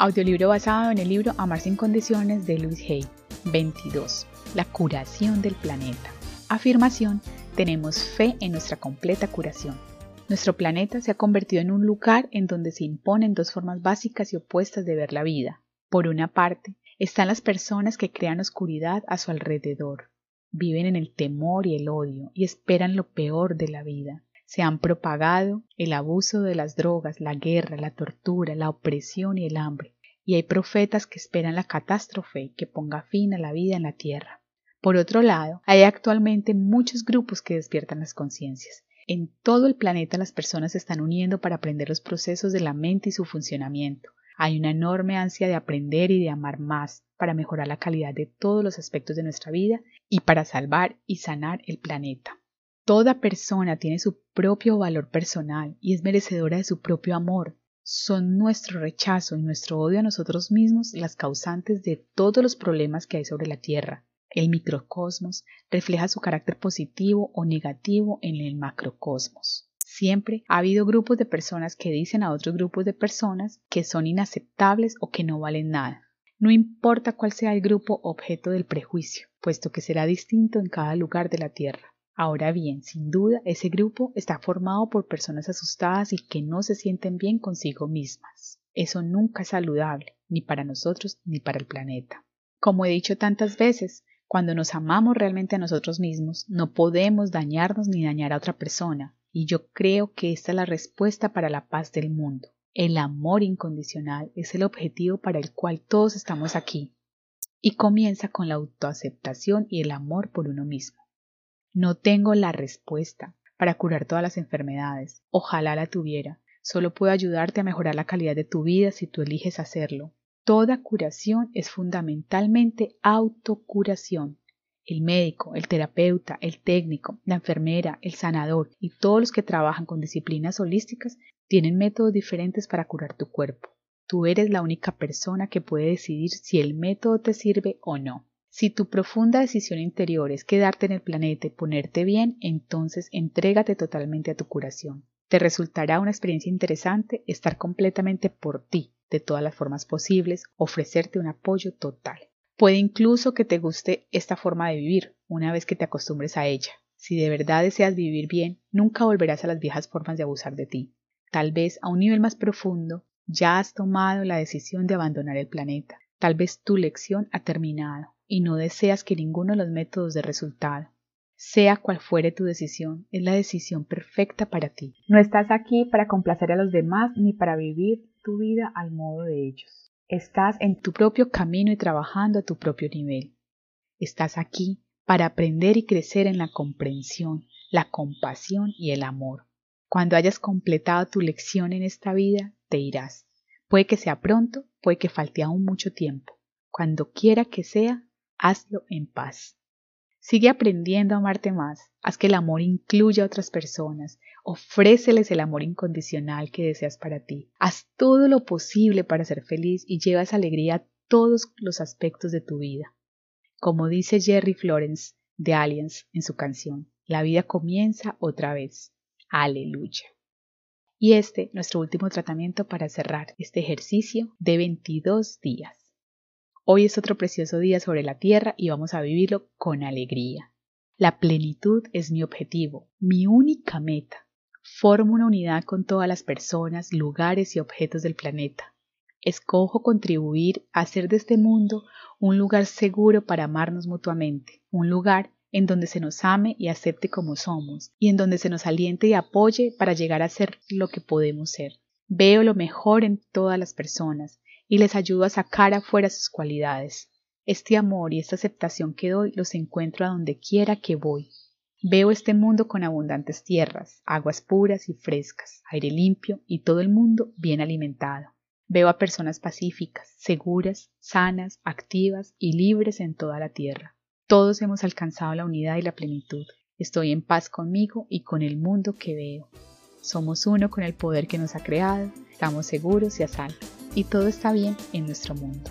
Audiolibro basado en el libro Amar sin condiciones de Louis Hay. 22. La curación del planeta. Afirmación. Tenemos fe en nuestra completa curación. Nuestro planeta se ha convertido en un lugar en donde se imponen dos formas básicas y opuestas de ver la vida. Por una parte, están las personas que crean oscuridad a su alrededor. Viven en el temor y el odio y esperan lo peor de la vida se han propagado el abuso de las drogas, la guerra, la tortura, la opresión y el hambre, y hay profetas que esperan la catástrofe que ponga fin a la vida en la tierra. Por otro lado, hay actualmente muchos grupos que despiertan las conciencias. En todo el planeta las personas se están uniendo para aprender los procesos de la mente y su funcionamiento. Hay una enorme ansia de aprender y de amar más para mejorar la calidad de todos los aspectos de nuestra vida y para salvar y sanar el planeta. Toda persona tiene su propio valor personal y es merecedora de su propio amor. Son nuestro rechazo y nuestro odio a nosotros mismos las causantes de todos los problemas que hay sobre la Tierra. El microcosmos refleja su carácter positivo o negativo en el macrocosmos. Siempre ha habido grupos de personas que dicen a otros grupos de personas que son inaceptables o que no valen nada. No importa cuál sea el grupo objeto del prejuicio, puesto que será distinto en cada lugar de la Tierra. Ahora bien, sin duda, ese grupo está formado por personas asustadas y que no se sienten bien consigo mismas. Eso nunca es saludable, ni para nosotros ni para el planeta. Como he dicho tantas veces, cuando nos amamos realmente a nosotros mismos, no podemos dañarnos ni dañar a otra persona, y yo creo que esta es la respuesta para la paz del mundo. El amor incondicional es el objetivo para el cual todos estamos aquí, y comienza con la autoaceptación y el amor por uno mismo. No tengo la respuesta para curar todas las enfermedades. Ojalá la tuviera. Solo puedo ayudarte a mejorar la calidad de tu vida si tú eliges hacerlo. Toda curación es fundamentalmente autocuración. El médico, el terapeuta, el técnico, la enfermera, el sanador y todos los que trabajan con disciplinas holísticas tienen métodos diferentes para curar tu cuerpo. Tú eres la única persona que puede decidir si el método te sirve o no. Si tu profunda decisión interior es quedarte en el planeta y ponerte bien, entonces entrégate totalmente a tu curación. Te resultará una experiencia interesante estar completamente por ti, de todas las formas posibles, ofrecerte un apoyo total. Puede incluso que te guste esta forma de vivir, una vez que te acostumbres a ella. Si de verdad deseas vivir bien, nunca volverás a las viejas formas de abusar de ti. Tal vez a un nivel más profundo, ya has tomado la decisión de abandonar el planeta. Tal vez tu lección ha terminado y no deseas que ninguno de los métodos de resultado. Sea cual fuere tu decisión, es la decisión perfecta para ti. No estás aquí para complacer a los demás ni para vivir tu vida al modo de ellos. Estás en tu propio camino y trabajando a tu propio nivel. Estás aquí para aprender y crecer en la comprensión, la compasión y el amor. Cuando hayas completado tu lección en esta vida, te irás. Puede que sea pronto, puede que falte aún mucho tiempo. Cuando quiera que sea, hazlo en paz. Sigue aprendiendo a amarte más, haz que el amor incluya a otras personas, ofréceles el amor incondicional que deseas para ti, haz todo lo posible para ser feliz y lleva esa alegría a todos los aspectos de tu vida. Como dice Jerry Florence de Aliens en su canción, la vida comienza otra vez. Aleluya. Y este, nuestro último tratamiento para cerrar este ejercicio de 22 días. Hoy es otro precioso día sobre la tierra y vamos a vivirlo con alegría. La plenitud es mi objetivo, mi única meta. Formo una unidad con todas las personas, lugares y objetos del planeta. Escojo contribuir a hacer de este mundo un lugar seguro para amarnos mutuamente, un lugar en donde se nos ame y acepte como somos, y en donde se nos aliente y apoye para llegar a ser lo que podemos ser. Veo lo mejor en todas las personas y les ayudo a sacar afuera sus cualidades. Este amor y esta aceptación que doy los encuentro a donde quiera que voy. Veo este mundo con abundantes tierras, aguas puras y frescas, aire limpio y todo el mundo bien alimentado. Veo a personas pacíficas, seguras, sanas, activas y libres en toda la tierra. Todos hemos alcanzado la unidad y la plenitud. Estoy en paz conmigo y con el mundo que veo. Somos uno con el poder que nos ha creado, estamos seguros y a salvo y todo está bien en nuestro mundo.